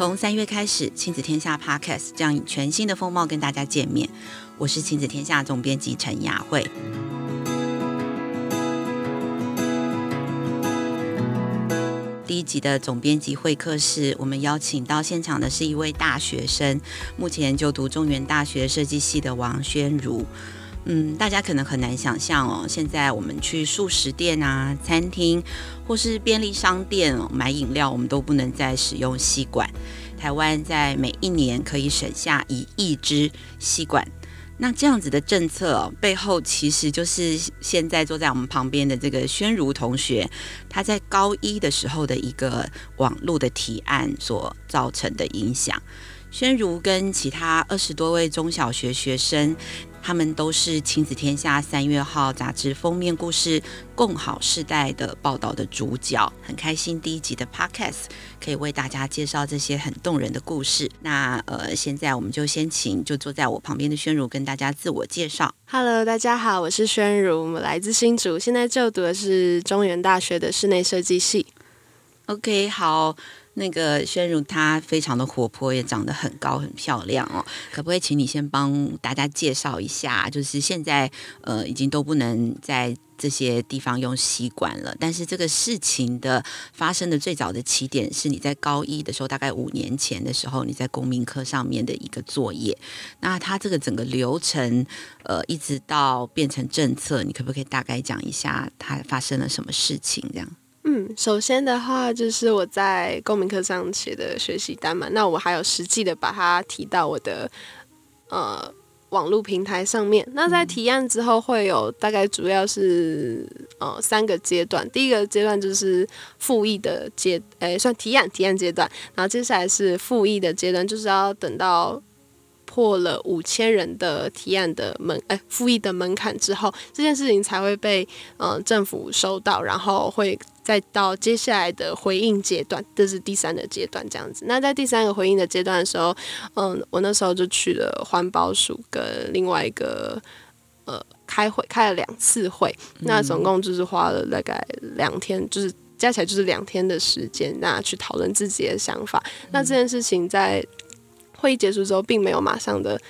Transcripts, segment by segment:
从三月开始，亲子天下 Podcast 将以全新的风貌跟大家见面。我是亲子天下总编辑陈雅慧。第一集的总编辑会客室，我们邀请到现场的是一位大学生，目前就读中原大学设计系的王宣儒。嗯，大家可能很难想象哦，现在我们去素食店啊、餐厅或是便利商店买饮料，我们都不能再使用吸管。台湾在每一年可以省下一亿支吸管。那这样子的政策，背后其实就是现在坐在我们旁边的这个宣儒同学，他在高一的时候的一个网络的提案所造成的影响。宣儒跟其他二十多位中小学学生。他们都是《亲子天下》三月号杂志封面故事《共好世代》的报道的主角，很开心第一集的 Podcast 可以为大家介绍这些很动人的故事。那呃，现在我们就先请就坐在我旁边的宣如跟大家自我介绍。Hello，大家好，我是宣如，我来自新竹，现在就读的是中原大学的室内设计系。OK，好。那个宣如她非常的活泼，也长得很高很漂亮哦。可不可以请你先帮大家介绍一下？就是现在呃已经都不能在这些地方用吸管了，但是这个事情的发生的最早的起点是你在高一的时候，大概五年前的时候，你在公民课上面的一个作业。那它这个整个流程呃一直到变成政策，你可不可以大概讲一下它发生了什么事情？这样。嗯，首先的话就是我在公民课上写的学习单嘛，那我还有实际的把它提到我的呃网络平台上面。那在提案之后会有大概主要是呃三个阶段，第一个阶段就是复议的阶，诶、欸，算提案提案阶段，然后接下来是复议的阶段，就是要等到。破了五千人的提案的门，哎，复议的门槛之后，这件事情才会被嗯、政府收到，然后会再到接下来的回应阶段，这是第三个阶段这样子。那在第三个回应的阶段的时候，嗯，我那时候就去了环保署跟另外一个呃开会，开了两次会，那总共就是花了大概两天，就是加起来就是两天的时间，那去讨论自己的想法。那这件事情在。会议结束之后，并没有马上的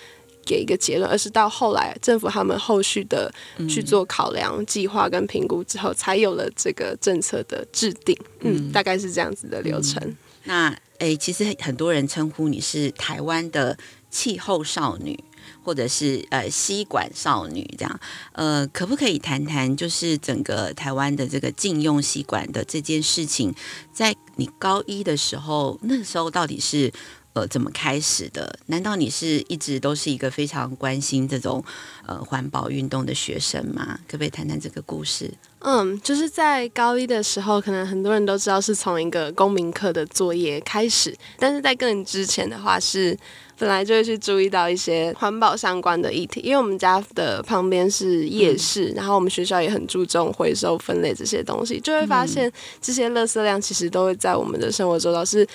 给一个结论，而是到后来政府他们后续的去做考量、计划跟评估之后，才有了这个政策的制定。嗯，嗯大概是这样子的流程。嗯、那诶，其实很多人称呼你是台湾的气候少女，或者是呃吸管少女这样。呃，可不可以谈谈，就是整个台湾的这个禁用吸管的这件事情，在你高一的时候，那时候到底是？呃，怎么开始的？难道你是一直都是一个非常关心这种呃环保运动的学生吗？可不可以谈谈这个故事？嗯，就是在高一的时候，可能很多人都知道是从一个公民课的作业开始，但是在更之前的话，是本来就会去注意到一些环保相关的议题，因为我们家的旁边是夜市，嗯、然后我们学校也很注重回收分类这些东西，就会发现这些垃圾量其实都会在我们的生活周遭是。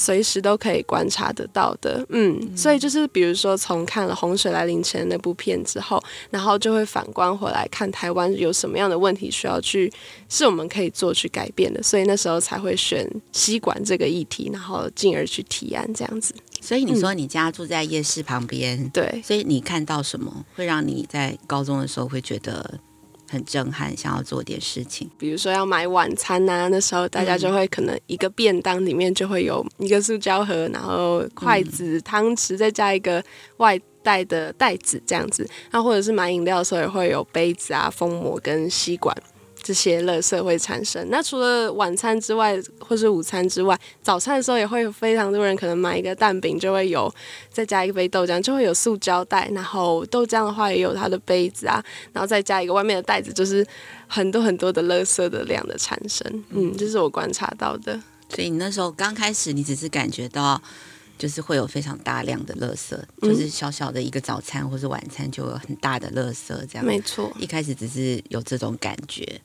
随时都可以观察得到的，嗯，所以就是比如说，从看了《洪水来临前》那部片之后，然后就会反观回来看台湾有什么样的问题需要去，是我们可以做去改变的，所以那时候才会选吸管这个议题，然后进而去提案这样子。所以你说你家住在夜市旁边，嗯，对，所以你看到什么会让你在高中的时候会觉得？很震撼，想要做点事情，比如说要买晚餐、啊，那时候大家就会可能一个便当里面就会有一个塑胶盒，然后筷子、汤匙，再加一个外带的袋子这样子。那或者是买饮料的时候也会有杯子啊、封膜跟吸管。这些垃圾会产生。那除了晚餐之外，或是午餐之外，早餐的时候也会有非常多人可能买一个蛋饼，就会有再加一杯豆浆，就会有塑胶袋。然后豆浆的话也有它的杯子啊，然后再加一个外面的袋子，就是很多很多的垃圾的量的产生。嗯，这是我观察到的。所以你那时候刚开始，你只是感觉到就是会有非常大量的垃圾，就是小小的一个早餐或是晚餐就有很大的垃圾这样。没错，一开始只是有这种感觉。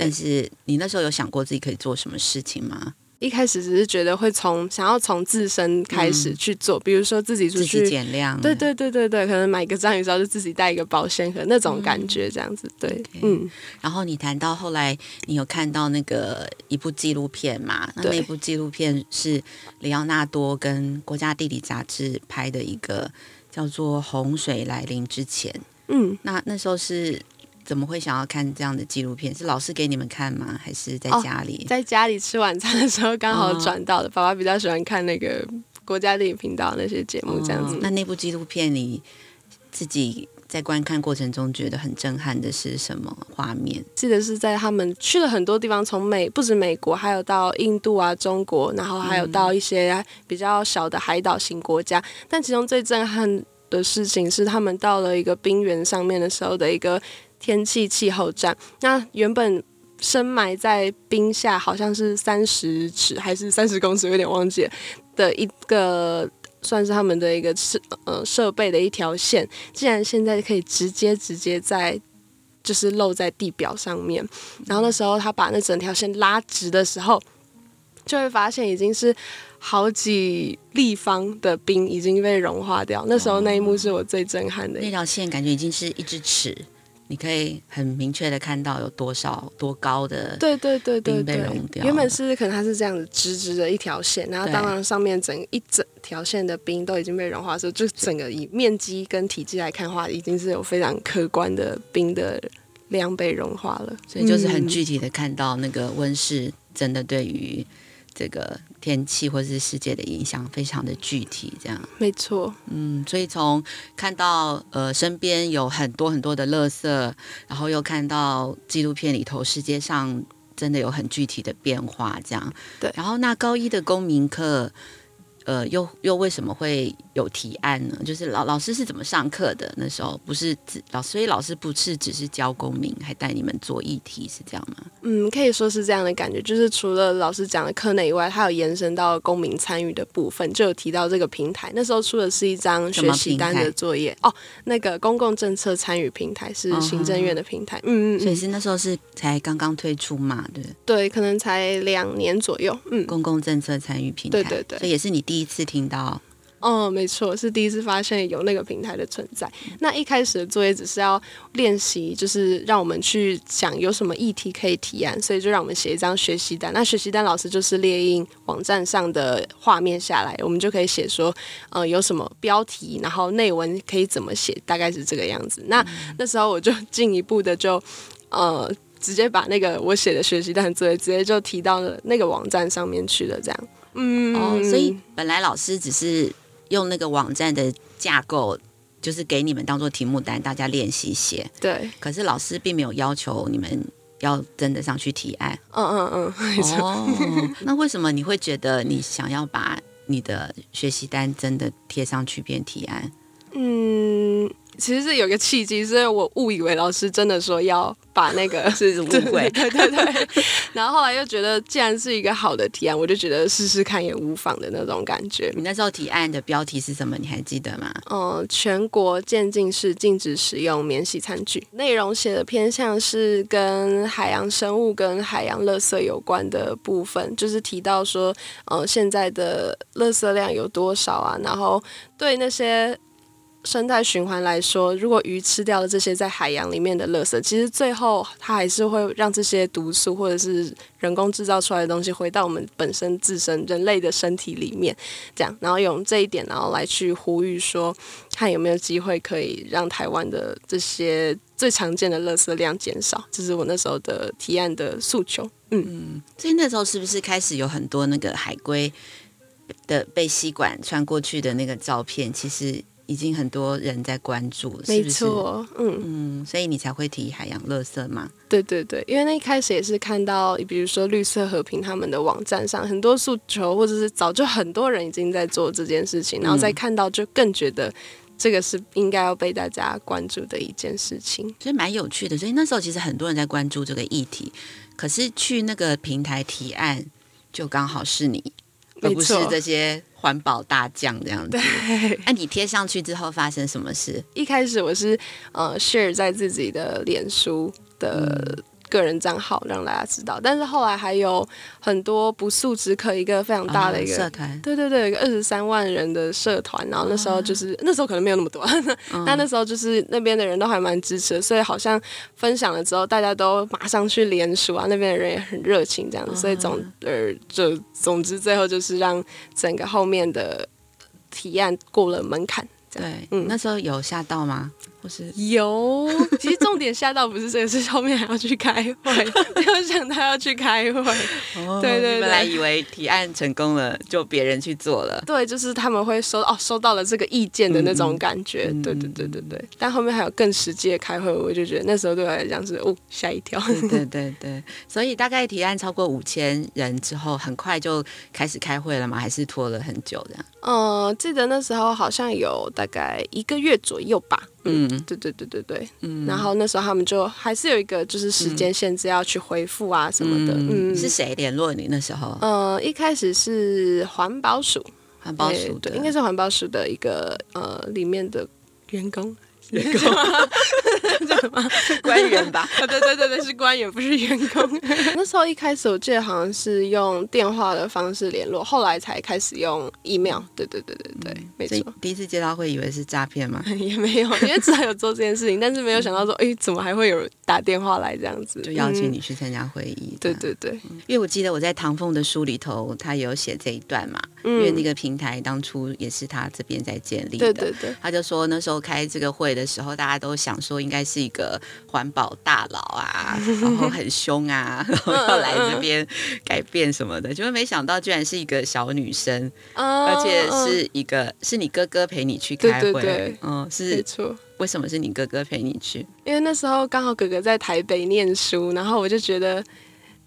但是你那时候有想过自己可以做什么事情吗？一开始只是觉得会从想要从自身开始去做，嗯、比如说自己出去减量，对对对对对，可能买个章鱼烧就自己带一个保鲜盒那种感觉，这样子、嗯、对。嗯，然后你谈到后来，你有看到那个一部纪录片嘛？那那部纪录片是里奥纳多跟国家地理杂志拍的一个叫做《洪水来临之前》。嗯，那那时候是。怎么会想要看这样的纪录片？是老师给你们看吗？还是在家里？哦、在家里吃晚餐的时候刚好转到的。哦、爸爸比较喜欢看那个国家电影频道那些节目，这样子。哦、那那部纪录片你自己在观看过程中觉得很震撼的是什么画面？记得是在他们去了很多地方，从美不止美国，还有到印度啊、中国，然后还有到一些比较小的海岛型国家。嗯、但其中最震撼的事情是，他们到了一个冰原上面的时候的一个。天气气候站，那原本深埋在冰下，好像是三十尺还是三十公尺，有点忘记了的一个，算是他们的一个设呃设备的一条线，竟然现在可以直接直接在就是露在地表上面。然后那时候他把那整条线拉直的时候，就会发现已经是好几立方的冰已经被融化掉。那时候那一幕是我最震撼的。那条线感觉已经是一只尺。你可以很明确的看到有多少多高的对对对对被融掉。原本是可能它是这样子直直的一条线，然后当然上面整一整条线的冰都已经被融化的时候，就整个以面积跟体积来看的话，已经是有非常可观的冰的量被融化了。所以就是很具体的看到那个温室真的对于。这个天气或者是世界的影响非常的具体，这样没错。嗯，所以从看到呃身边有很多很多的垃圾，然后又看到纪录片里头世界上真的有很具体的变化，这样对。然后那高一的公民课。呃，又又为什么会有提案呢？就是老老师是怎么上课的？那时候不是只老，所以老师不是只是教公民，还带你们做议题，是这样吗？嗯，可以说是这样的感觉。就是除了老师讲的课内以外，他有延伸到公民参与的部分，就有提到这个平台。那时候出的是一张学习单的作业哦，那个公共政策参与平台是行政院的平台。嗯嗯，嗯，所以是那时候是才刚刚推出嘛？对对，可能才两年左右。嗯，公共政策参与平台，对对对，所以也是你。第一次听到，哦，没错，是第一次发现有那个平台的存在。那一开始的作业只是要练习，就是让我们去想有什么议题可以提案，所以就让我们写一张学习单。那学习单老师就是列印网站上的画面下来，我们就可以写说，呃，有什么标题，然后内文可以怎么写，大概是这个样子。那、嗯、那时候我就 进一步的就，呃，直接把那个我写的学习单作业直接就提到了那个网站上面去了，这样。嗯，哦，所以本来老师只是用那个网站的架构，就是给你们当做题目单，大家练习写。对。可是老师并没有要求你们要真的上去提案。嗯嗯嗯。哦，那为什么你会觉得你想要把你的学习单真的贴上去变提案？嗯。其实是有个契机，所以我误以为老师真的说要把那个 是误会，对对对。然后后来又觉得，既然是一个好的提案，我就觉得试试看也无妨的那种感觉。你那时候提案的标题是什么？你还记得吗？嗯，全国渐进式禁止使用免洗餐具。内容写的偏向是跟海洋生物跟海洋垃圾有关的部分，就是提到说，嗯，现在的垃圾量有多少啊？然后对那些。生态循环来说，如果鱼吃掉了这些在海洋里面的垃圾，其实最后它还是会让这些毒素或者是人工制造出来的东西回到我们本身自身人类的身体里面。这样，然后用这一点，然后来去呼吁说，看有没有机会可以让台湾的这些最常见的垃圾量减少。这是我那时候的提案的诉求。嗯嗯，所以那时候是不是开始有很多那个海龟的被吸管穿过去的那个照片？其实。已经很多人在关注，是不是？没错，嗯嗯，所以你才会提海洋垃圾吗？对对对，因为那一开始也是看到，比如说绿色和平他们的网站上很多诉求，或者是早就很多人已经在做这件事情，然后再看到就更觉得这个是应该要被大家关注的一件事情，所以蛮有趣的。所以那时候其实很多人在关注这个议题，可是去那个平台提案就刚好是你，而不是这些。环保大将这样子，对。那你贴上去之后发生什么事？一开始我是呃 share 在自己的脸书的个人账号让大家知道。但是后来还有很多不速之客，一个非常大的一个、哦、社团，对对对，有一个二十三万人的社团。然后那时候就是、哦、那时候可能没有那么多，嗯、但那时候就是那边的人都还蛮支持，所以好像分享了之后，大家都马上去联署啊，那边的人也很热情这样子。所以总呃就总之最后就是让整个后面的提案过了门槛。对，嗯，那时候有吓到吗？或是有，其实重点吓到不是这个，是后面还要去开会，没有想到要去开会。哦、对，对对，本来以为提案成功了，就别人去做了。对，就是他们会收哦，收到了这个意见的那种感觉。嗯、对对对对对。但后面还有更实际的开会，我就觉得那时候对我来讲是哦吓一跳。对对对对，所以大概提案超过五千人之后，很快就开始开会了吗？还是拖了很久这样？嗯，记得那时候好像有大概一个月左右吧。嗯，对对对对对，嗯，然后那时候他们就还是有一个就是时间限制要去回复啊什么的，嗯，嗯，是谁联络你那时候？呃，一开始是环保署，环保署的，对，应该是环保署的一个呃里面的员工。员工叫什么官员吧？对对对对，是官员，不是员工。那时候一开始我记得好像是用电话的方式联络，后来才开始用 email。对对对对对，没错。第一次接到会以为是诈骗吗？也没有，因为知道有做这件事情，但是没有想到说，哎，怎么还会有打电话来这样子？就邀请你去参加会议。对对对，因为我记得我在唐凤的书里头，他有写这一段嘛。因为那个平台当初也是他这边在建立的。对对对。他就说那时候开这个会的。的时候，大家都想说应该是一个环保大佬啊，然后很凶啊，然后要来这边改变什么的，结果没想到居然是一个小女生，而且是一个是你哥哥陪你去开会，对对对，嗯，是没错。为什么是你哥哥陪你去？因为那时候刚好哥哥在台北念书，然后我就觉得。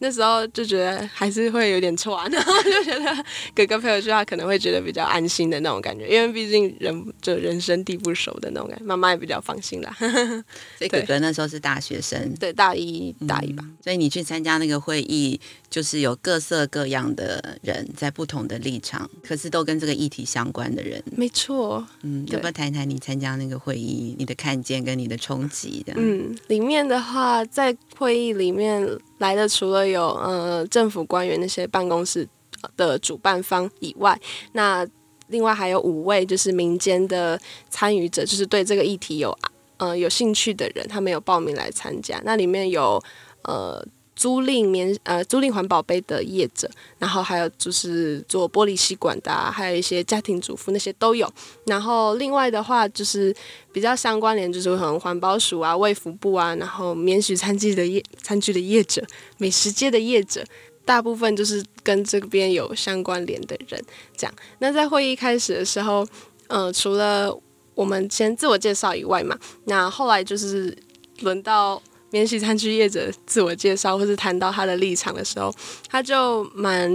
那时候就觉得还是会有点错，然后就觉得哥哥陪我去，他可能会觉得比较安心的那种感觉，因为毕竟人就人生地不熟的那种感觉，妈妈也比较放心啦。所以哥哥那时候是大学生，对，大一大一吧。嗯，所以你去参加那个会议，就是有各色各样的人在不同的立场，可是都跟这个议题相关的人。没错，嗯，要不要谈一谈你参加那个会议，你的看见跟你的冲击的？嗯，里面的话，在会议里面。来的除了有呃政府官员那些办公室的主办方以外，那另外还有五位就是民间的参与者，就是对这个议题有呃有兴趣的人，他们有报名来参加。那里面有呃。租赁免呃租赁环保杯的业者，然后还有就是做玻璃吸管的，还有一些家庭主妇那些都有。然后另外的话就是比较相关联，就是可能环保署啊、卫福部啊，然后免洗餐具的业餐具的业者、美食街的业者，大部分就是跟这边有相关联的人。这样，那在会议开始的时候，呃，除了我们先自我介绍以外嘛，那后来就是轮到。免洗餐具业者自我介绍，或是谈到他的立场的时候，他就蛮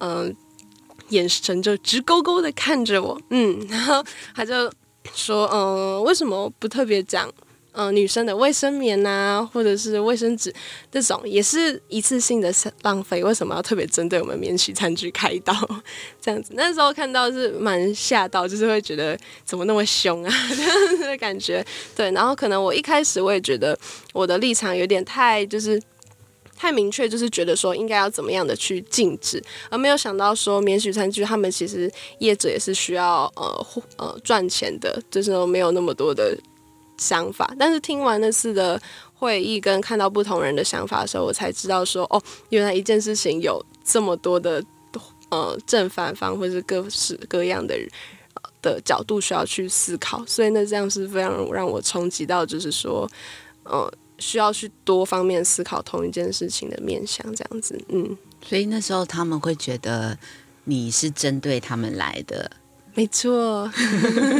嗯、眼神就直勾勾的看着我，嗯，然后他就说，嗯、为什么不特别讲？嗯、女生的卫生棉呐、或者是卫生纸这种，也是一次性的浪费，为什么要特别针对我们免洗餐具开刀？这样子，那时候看到是蛮吓到，就是会觉得怎么那么凶啊 这样子的感觉。对，然后可能我一开始我也觉得我的立场有点太就是太明确，就是觉得说应该要怎么样的去禁止，而没有想到说免洗餐具他们其实业者也是需要呃呃赚钱的，就是没有那么多的。想法，但是听完那次的会议跟看到不同人的想法的时候，我才知道说，哦，原来一件事情有这么多的呃正反方或是各式各样的的角度需要去思考，所以那这样是非常让我冲击到，就是说，呃，需要去多方面思考同一件事情的面向，这样子，嗯，所以那时候他们会觉得你是针对他们来的。没错，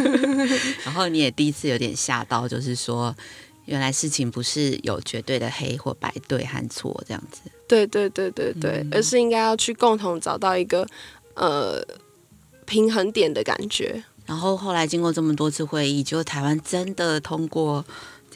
然后你也第一次有点吓到，就是说，原来事情不是有绝对的黑或白，对和错这样子。对对对对对，嗯、而是应该要去共同找到一个呃平衡点的感觉。然后后来经过这么多次会议，就台湾真的通过。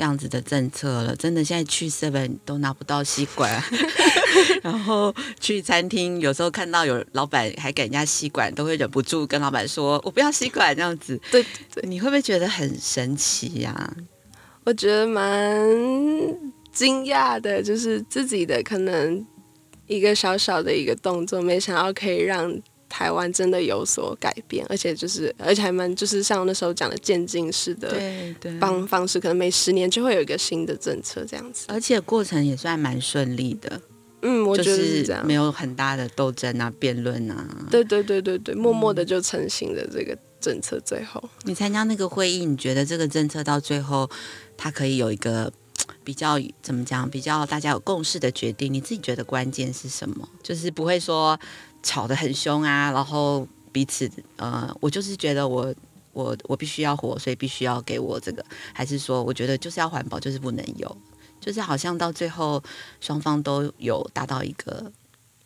这样子的政策了，真的现在去 seven 都拿不到吸管，然后去餐厅有时候看到有老板还给人家吸管，都会忍不住跟老板说：“我不要吸管。”这样子，对，对，你会不会觉得很神奇呀、啊？我觉得蛮惊讶的，就是自己的可能一个小小的一个动作，没想到可以让台湾真的有所改变，而且就是而且还蛮就是像那时候讲的渐进式的方方式，可能每十年就会有一个新的政策这样子，而且过程也算蛮顺利的。嗯，我觉得是这样，没有很大的斗争啊、辩论啊。对对对对对，默默的就成型了这个政策。最后，你参加那个会议，你觉得这个政策到最后，它可以有一个比较怎么讲？比较大家有共识的决定？你自己觉得关键是什么？就是不会说吵得很凶啊，然后彼此呃，我就是觉得我我我必须要活，所以必须要给我这个，还是说我觉得就是要环保，就是不能有？就是好像到最后，双方都有达到一个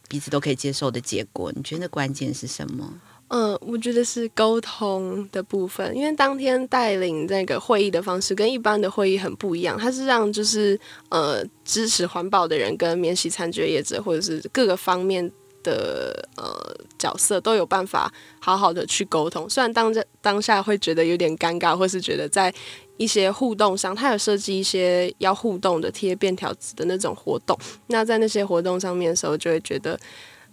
彼此都可以接受的结果。你觉得关键是什么？嗯，我觉得是沟通的部分。因为当天带领那个会议的方式跟一般的会议很不一样，它是让就是呃支持环保的人跟免洗餐具业者或者是各个方面的呃角色都有办法好好的去沟通。虽然当着当下会觉得有点尴尬，或是觉得在。一些互动上，他有设计一些要互动的贴便条纸的那种活动。那在那些活动上面的时候，就会觉得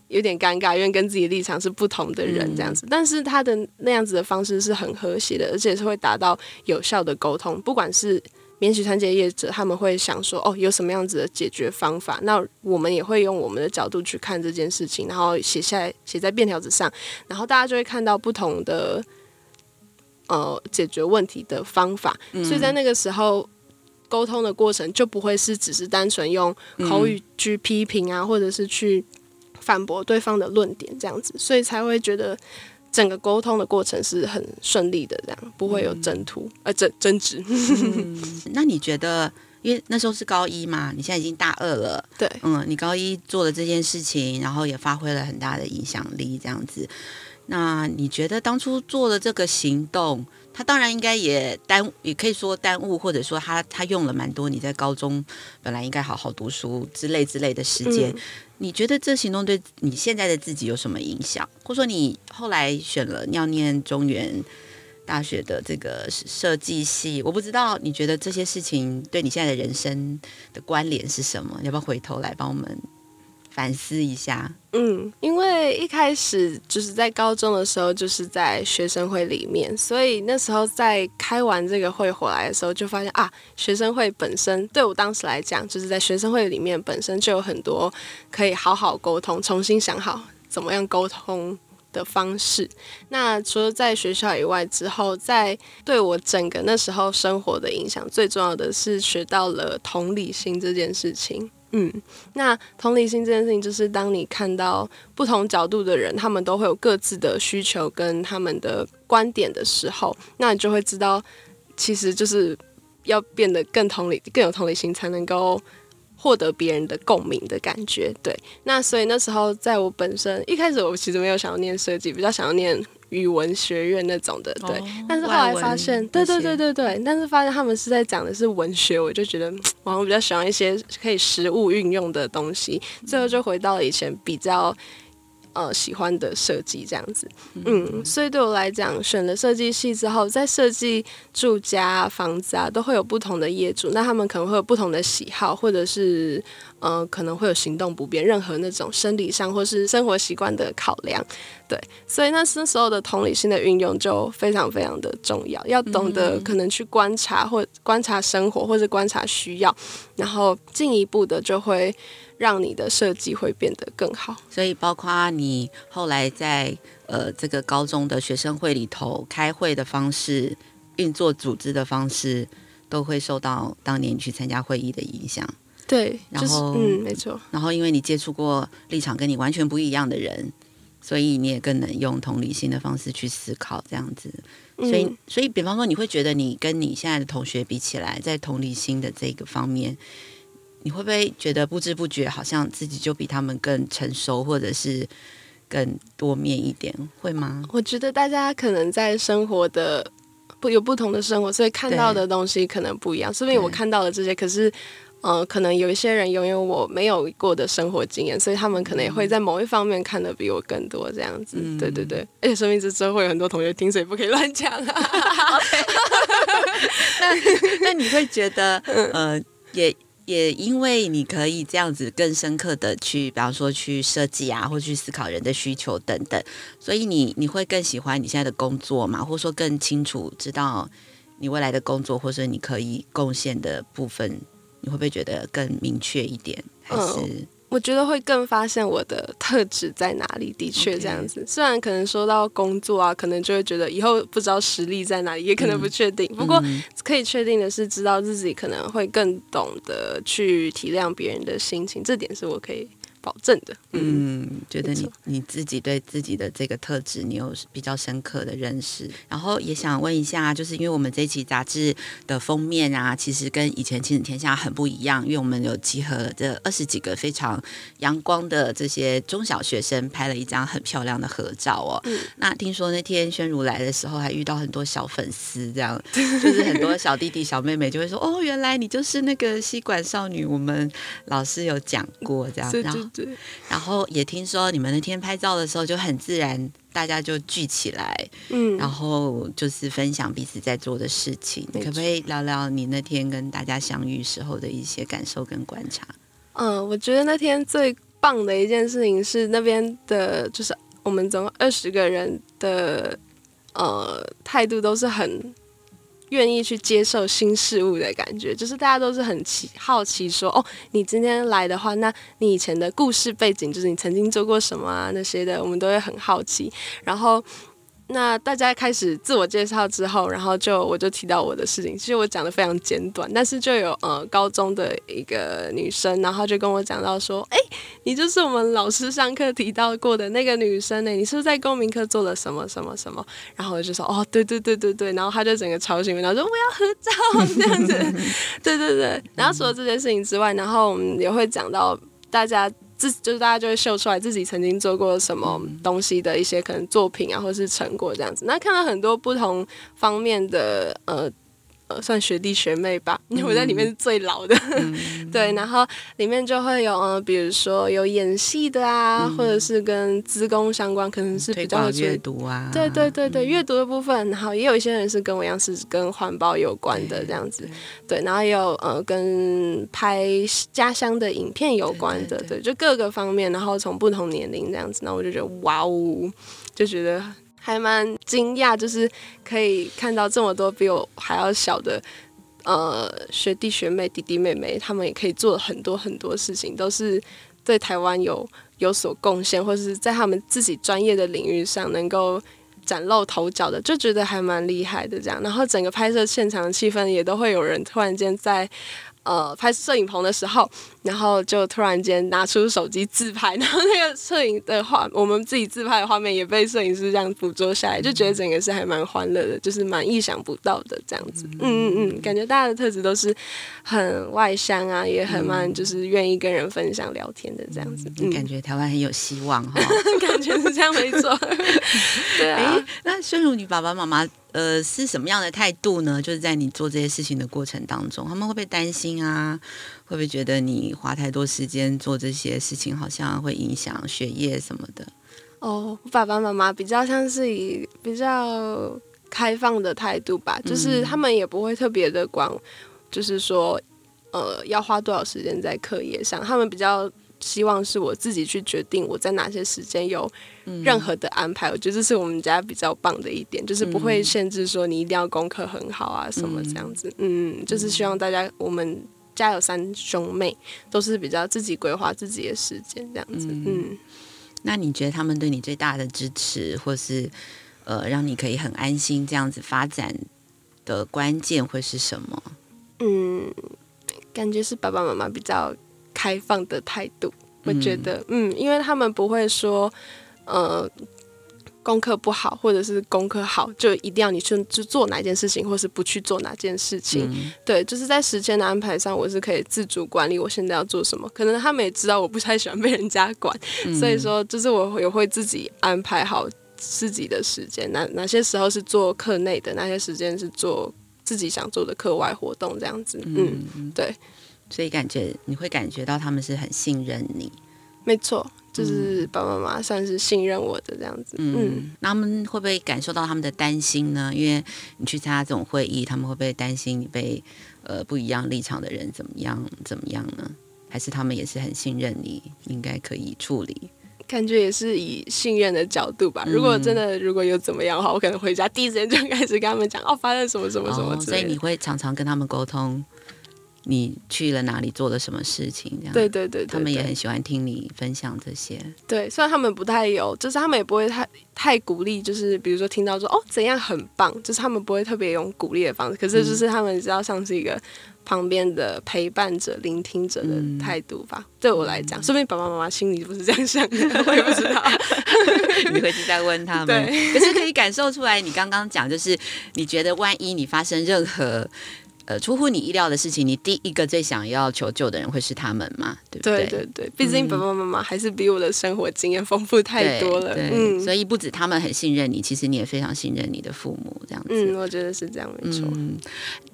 有点尴尬，因为跟自己立场是不同的人这样子。嗯、但是他的那样子的方式是很和谐的，而且是会达到有效的沟通。不管是免洗餐业业者，他们会想说哦，有什么样子的解决方法，那我们也会用我们的角度去看这件事情，然后写下来，写在便条纸上，然后大家就会看到不同的。呃，解决问题的方法，嗯、所以在那个时候沟通的过程就不会是只是单纯用口语去批评啊，嗯、或者是去反驳对方的论点这样子，所以才会觉得整个沟通的过程是很顺利的，这样不会有争突、嗯、呃争争执。嗯、那你觉得，因为那时候是高一嘛，你现在已经大二了，对，嗯，你高一做的这件事情，然后也发挥了很大的影响力，这样子。那你觉得当初做的这个行动，他当然应该也耽，也可以说耽误，或者说他他用了蛮多你在高中本来应该好好读书之类之类的时间。嗯、你觉得这行动对你现在的自己有什么影响？或者说你后来选了要念中原大学的这个设计系，我不知道你觉得这些事情对你现在的人生的关联是什么？要不要回头来帮我们？反思一下，嗯，因为一开始就是在高中的时候，就是在学生会里面，所以那时候在开完这个会回来的时候，就发现啊，学生会本身对我当时来讲，就是在学生会里面本身就有很多可以好好沟通、重新想好怎么样沟通的方式。那除了在学校以外之后，在对我整个那时候生活的影响，最重要的是学到了同理心这件事情。嗯，那同理心这件事情，就是当你看到不同角度的人，他们都会有各自的需求跟他们的观点的时候，那你就会知道，其实就是要变得更同理、更有同理心，才能够获得别人的共鸣的感觉。对，那所以那时候在我本身一开始，我其实没有想要念设计，比较想要念。语文学院那种的，对，哦、但是后来发现，对对对对对，但是发现他们是在讲的是文学，我就觉得，我我比较喜欢一些可以实物运用的东西，最后就回到了以前比较。呃，喜欢的设计这样子，嗯，所以对我来讲，选了设计系之后，在设计住家、房子啊，都会有不同的业主，那他们可能会有不同的喜好，或者是呃，可能会有行动不便，任何那种生理上或是生活习惯的考量，对，所以那那时候的同理心的运用就非常非常的重要，要懂得可能去观察或观察生活，或者观察需要，然后进一步的就会。让你的设计会变得更好，所以包括你后来在呃这个高中的学生会里头开会的方式、运作组织的方式，都会受到当年你去参加会议的影响。对，然后、就是、嗯，没错。然后因为你接触过立场跟你完全不一样的人，所以你也更能用同理心的方式去思考这样子。所以，所以比方说，你会觉得你跟你现在的同学比起来，在同理心的这个方面。你会不会觉得不知不觉好像自己就比他们更成熟，或者是更多面一点？会吗？我觉得大家可能在生活的不有不同的生活，所以看到的东西可能不一样。说不定我看到了这些，可是呃，可能有一些人拥有我没有过的生活经验，所以他们可能也会在某一方面看得比我更多。这样子，嗯、对对对。而且说明这之后会有很多同学听，所以不可以乱讲啊。那那你会觉得 呃也。也因为你可以这样子更深刻的去，比方说去设计啊，或去思考人的需求等等，所以你你会更喜欢你现在的工作嘛？或者说更清楚知道你未来的工作，或者你可以贡献的部分，你会不会觉得更明确一点？还是？嗯我觉得会更发现我的特质在哪里，的确这样子。虽然可能说到工作啊，可能就会觉得以后不知道实力在哪里，也可能不确定。嗯、不过可以确定的是，知道自己可能会更懂得去体谅别人的心情，这点是我可以。保证的，嗯，觉得你你自己对自己的这个特质，你有比较深刻的认识。然后也想问一下，就是因为我们这期杂志的封面啊，其实跟以前亲子天下很不一样，因为我们有集合这二十几个非常阳光的这些中小学生拍了一张很漂亮的合照哦。嗯、那听说那天宣如来的时候，还遇到很多小粉丝，这样就是很多小弟弟小妹妹就会说：“哦，原来你就是那个吸管少女。”我们老师有讲过这样，然后。对，然后也听说你们那天拍照的时候就很自然，大家就聚起来，嗯，然后就是分享彼此在做的事情。你可不可以聊聊你那天跟大家相遇时候的一些感受跟观察？嗯，我觉得那天最棒的一件事情是那边的，就是我们总共二十个人的呃态度都是很。愿意去接受新事物的感觉，就是大家都是很奇好奇说，哦，你今天来的话，那你以前的故事背景，就是你曾经做过什么啊那些的，我们都会很好奇，然后。那大家开始自我介绍之后，然后就我就提到我的事情，其实我讲的非常简短，但是就有呃高中的一个女生，然后就跟我讲到说，哎，你就是我们老师上课提到过的那个女生呢，你是不是在公民课做了什么什么什么？然后我就说，哦，对对对对对，然后她就整个超兴奋，然后说我要合照这样子，对对对，然后除了这件事情之外，然后我们也会讲到大家。自就是大家就会秀出来自己曾经做过什么东西的一些可能作品啊，或是成果这样子。那看到很多不同方面的呃。算学弟学妹吧，因为我在里面是最老的，嗯、对。然后里面就会有嗯，比如说有演戏的啊，嗯、或者是跟资工相关，可能是比较阅读啊，对对对对，阅、嗯、读的部分。然后也有一些人是跟我一样是跟环保有关的这样子，对。对然后也有呃跟拍家乡的影片有关的，对，对，对，对，就各个方面。然后从不同年龄这样子，那我就觉得哇哦，就觉得。还蛮惊讶，就是可以看到这么多比我还要小的呃学弟学妹、弟弟妹妹，他们也可以做很多很多事情，都是对台湾有有所贡献，或是在他们自己专业的领域上能够崭露头角的，就觉得还蛮厉害的这样。然后整个拍摄现场的气氛也都会有人突然间在。呃，拍摄影棚的时候，然后就突然间拿出手机自拍，然后那个摄影的画，我们自己自拍的画面也被摄影师这样捕捉下来，就觉得整个是还蛮欢乐的，就是蛮意想不到的这样子。嗯嗯嗯，感觉大家的特质都是很外向啊，也很蛮就是愿意跟人分享聊天的这样子。嗯，感觉台湾很有希望哈，感觉是这样没错。对啊，欸、那宣如你爸爸妈妈。呃，是什么样的态度呢？就是在你做这些事情的过程当中，他们会不会担心啊？会不会觉得你花太多时间做这些事情，好像会影响学业什么的？哦，我爸爸妈妈比较像是以比较开放的态度吧，就是他们也不会特别的管，就是说，呃，要花多少时间在课业上，他们比较。希望是我自己去决定我在哪些时间有任何的安排，嗯、我觉得这是我们家比较棒的一点，就是不会限制说你一定要功课很好啊什么这样子。嗯，嗯，就是希望大家，我们家有三兄妹，都是比较自己规划自己的时间这样子。嗯，嗯，那你觉得他们对你最大的支持，或是呃让你可以很安心这样子发展的关键会是什么？嗯，感觉是爸爸妈妈比较。开放的态度，我觉得，嗯，因为他们不会说，呃，功课不好，或者是功课好，就一定要你去去做哪件事情，或是不去做哪件事情。嗯、对，就是在时间的安排上，我是可以自主管理我现在要做什么。可能他们也知道我不太喜欢被人家管，嗯、所以说，就是我也会自己安排好自己的时间，哪哪些时候是做课内的，哪些时间是做自己想做的课外活动，这样子。嗯，对。所以感觉你会感觉到他们是很信任你，没错，就是爸爸妈妈算是信任我的这样子。嗯，嗯，那他们会不会感受到他们的担心呢？因为你去参加这种会议，他们会不会担心你被呃不一样立场的人怎么样怎么样呢？还是他们也是很信任你，应该可以处理？感觉也是以信任的角度吧。如果真的如果有怎么样的话，我可能回家第一时间就开始跟他们讲哦，发生什么什么什么、哦。所以你会常常跟他们沟通。你去了哪里，做了什么事情？这样对对对，对，他们也很喜欢听你分享这些。对，虽然他们不太有，就是他们也不会太太鼓励，就是比如说听到说哦怎样很棒，就是他们不会特别用鼓励的方式。可是就是他们知道像是一个旁边的陪伴者、聆听者的态度吧。嗯、对我来讲，说不定爸爸妈妈心里不是这样想的，我也不知道。你回去再问他们。对，可是可以感受出来，你刚刚讲就是你觉得万一你发生任何。呃，出乎你意料的事情，你第一个最想要求救的人会是他们吗？对不对？对对对，毕竟爸爸妈妈还是比我的生活经验丰富太多了。对，对嗯，所以不止他们很信任你，其实你也非常信任你的父母，这样子。嗯，我觉得是这样，没错。嗯，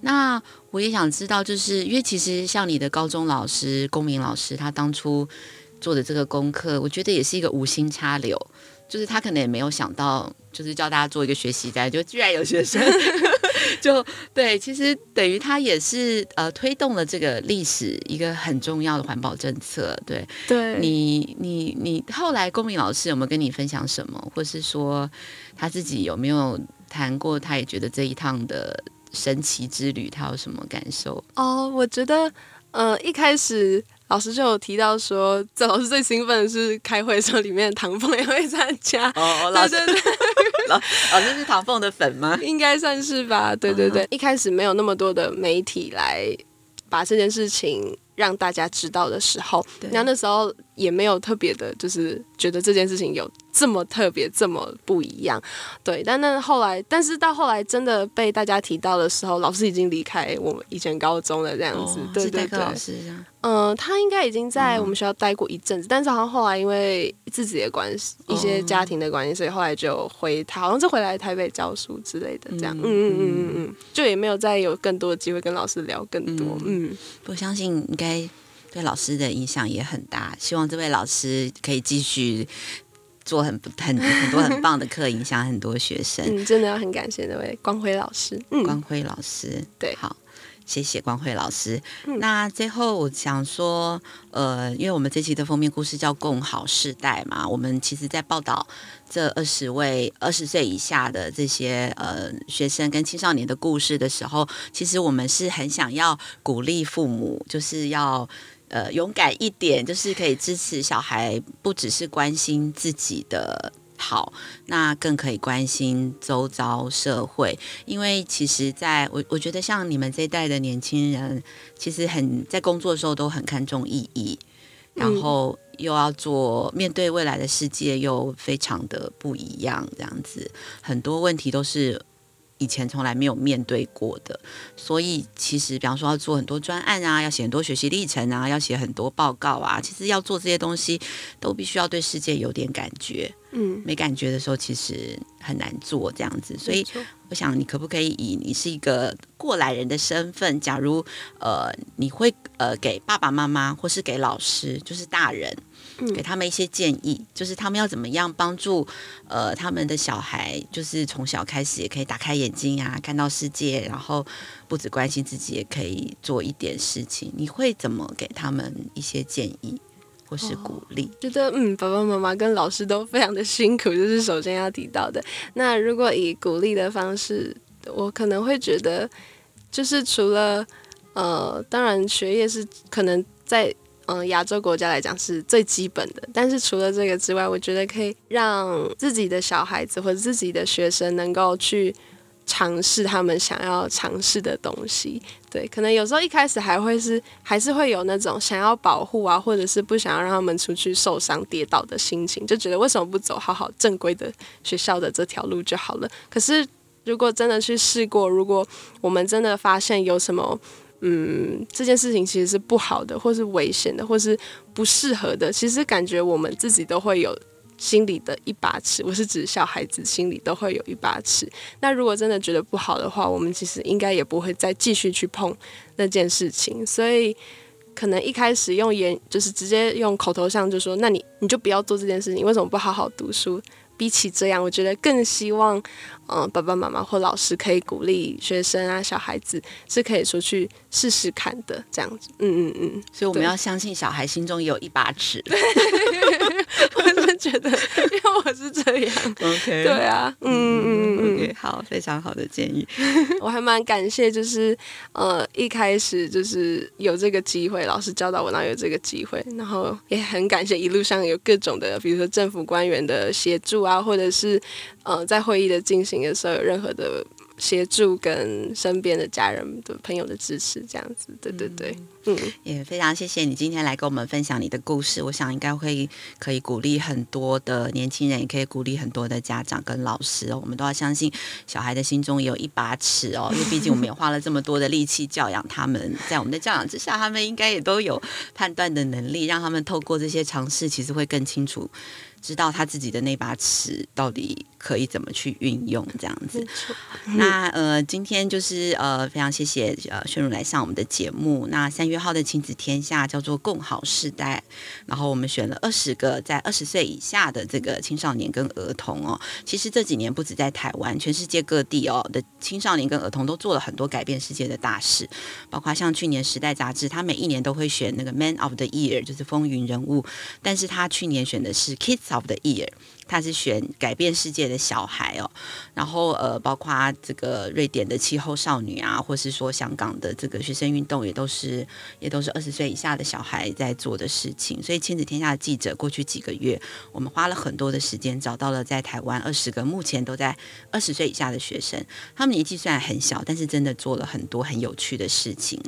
那我也想知道，就是因为其实像你的高中老师公民老师，他当初做的这个功课，我觉得也是一个无心插柳，就是他可能也没有想到，就是叫大家做一个学习单，就居然有学生。就对，其实等于他也是呃推动了这个历史一个很重要的环保政策。对，对你你你后来公民老师有没有跟你分享什么，或是说他自己有没有谈过？他也觉得这一趟的神奇之旅，他有什么感受？哦，我觉得呃一开始。老师就有提到说，这老师最兴奋的是开会的时候，里面的唐凤也会参加。哦，老师，对对对老老师是唐凤的粉吗？应该算是吧。对对对，uh -huh. 一开始没有那么多的媒体来把这件事情让大家知道的时候，然后那时候也没有特别的，就是觉得这件事情有这么特别、这么不一样。对，但那后来，但是到后来真的被大家提到的时候，老师已经离开我们以前高中了，这样子。Oh, 对对对，老师这样。嗯、呃，他应该已经在我们学校待过一阵子，嗯，但是好像后来因为自己的关系，一些家庭的关系，所以后来就回他，好像是回来台北教书之类的，这样。嗯嗯嗯嗯嗯，就也没有再有更多的机会跟老师聊更多。嗯，嗯我相信应该。对老师的影响也很大，希望这位老师可以继续做很很很多很棒的课，影响很多学生。嗯，真的要很感谢那位光辉老师。嗯，光辉老师，对，好，谢谢光辉老师。嗯，那最后我想说，呃，因为我们这期的封面故事叫“共好世代”嘛，我们其实在报道这二十位二十岁以下的这些呃学生跟青少年的故事的时候，其实我们是很想要鼓励父母，就是要。呃，勇敢一点，就是可以支持小孩，不只是关心自己的好，那更可以关心周遭社会。因为其实在，我我觉得，像你们这一代的年轻人，其实很在工作的时候都很看重意义，然后又要做面对未来的世界，又非常的不一样，这样子，很多问题都是。以前从来没有面对过的，所以其实，比方说要做很多专案啊，要写很多学习历程啊，要写很多报告啊，其实要做这些东西，都必须要对世界有点感觉。嗯，没感觉的时候，其实很难做这样子。所以，我想你可不可以以你是一个过来人的身份，假如呃，你会呃给爸爸妈妈或是给老师，就是大人。给他们一些建议，就是他们要怎么样帮助呃他们的小孩，就是从小开始也可以打开眼睛啊，看到世界，然后不只关心自己，也可以做一点事情。你会怎么给他们一些建议或是鼓励？哦，觉得嗯，爸爸妈妈跟老师都非常的辛苦，就是首先要提到的。那如果以鼓励的方式，我可能会觉得，就是除了呃，当然学业是可能在。嗯，亚洲国家来讲是最基本的，但是除了这个之外，我觉得可以让自己的小孩子或者自己的学生能够去尝试他们想要尝试的东西。对，可能有时候一开始还会是还是会有那种想要保护啊，或者是不想要让他们出去受伤跌倒的心情，就觉得为什么不走好好正规的学校的这条路就好了。可是如果真的去试过，如果我们真的发现有什么。嗯，这件事情其实是不好的，或是危险的，或是不适合的。其实感觉我们自己都会有心里的一把尺，我是指小孩子心里都会有一把尺。那如果真的觉得不好的话，我们其实应该也不会再继续去碰那件事情。所以，可能一开始用言就是直接用口头上就说，那你你就不要做这件事情，为什么不好好读书？比起这样，我觉得更希望，嗯、呃，爸爸妈妈或老师可以鼓励学生啊，小孩子是可以出去试试看的，这样子。嗯嗯嗯。所以我们要相信小孩心中也有一把尺。我是觉得，因为我是这样。OK。对啊。嗯嗯嗯嗯。OK，好，非常好的建议。我还蛮感谢，就是呃，一开始就是有这个机会，老师教导我，然后有这个机会，然后也很感谢一路上有各种的，比如说政府官员的协助啊，或者是呃，在会议的进行的时候有任何的协助，跟身边的家人的朋友的支持，这样子，对对对，嗯，也非常谢谢你今天来跟我们分享你的故事，我想应该会可以鼓励很多的年轻人，也可以鼓励很多的家长跟老师哦，我们都要相信小孩的心中也有一把尺哦，因为毕竟我们也 花了这么多的力气教养他们，在我们的教养之下，他们应该也都有判断的能力，让他们透过这些尝试，其实会更清楚。知道他自己的那把尺到底可以怎么去运用，这样子。那呃，今天就是呃，非常谢谢呃炫如来上我们的节目。那三月号的亲子天下叫做共好世代，然后我们选了二十个在二十岁以下的这个青少年跟儿童哦。其实这几年不止在台湾，全世界各地哦的青少年跟儿童都做了很多改变世界的大事，包括像去年《时代》杂志，他每一年都会选那个 Man of the Year，就是风云人物，但是他去年选的是 Kids of the 他是选改变世界的小孩哦，然后呃，包括这个瑞典的气候少女啊，或是说香港的这个学生运动，也都是也都是二十岁以下的小孩在做的事情。所以亲子天下的记者过去几个月，我们花了很多的时间，找到了在台湾二十个目前都在二十岁以下的学生，他们年纪虽然很小，但是真的做了很多很有趣的事情。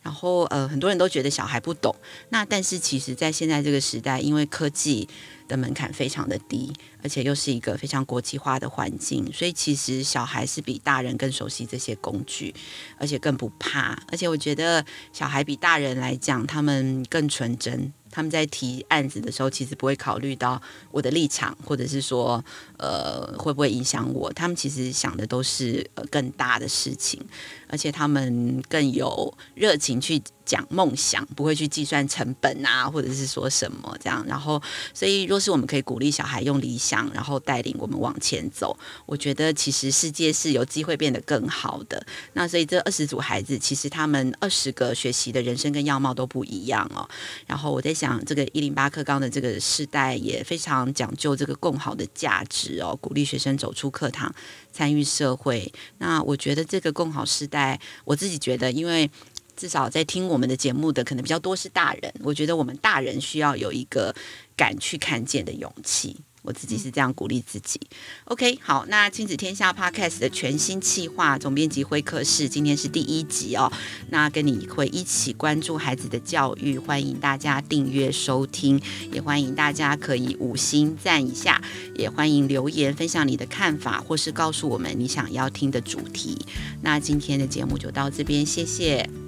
然后呃，很多人都觉得小孩不懂，那但是其实在现在这个时代，因为科技。的门槛非常的低，而且又是一个非常国际化的环境，所以其实小孩是比大人更熟悉这些工具，而且更不怕。而且我觉得小孩比大人来讲，他们更纯真。他们在提案子的时候，其实不会考虑到我的立场，或者是说，呃，会不会影响我。他们其实想的都是呃更大的事情，而且他们更有热情去。讲梦想，不会去计算成本啊，或者是说什么这样。然后，所以若是我们可以鼓励小孩用理想，然后带领我们往前走，我觉得其实世界是有机会变得更好的。那所以这二十组孩子，其实他们二十个学习的人生跟样貌都不一样哦。然后我在想，这个一零八课纲的这个世代也非常讲究这个共好的价值哦，鼓励学生走出课堂，参与社会。那我觉得这个共好世代，我自己觉得，因为。至少在听我们的节目的可能比较多是大人，我觉得我们大人需要有一个敢去看见的勇气。我自己是这样鼓励自己。OK，好，那亲子天下 Podcast 的全新企划总编辑会客室，今天是第一集哦。那跟你会一起关注孩子的教育，欢迎大家订阅收听，也欢迎大家可以五星赞一下，也欢迎留言分享你的看法，或是告诉我们你想要听的主题。那今天的节目就到这边，谢谢。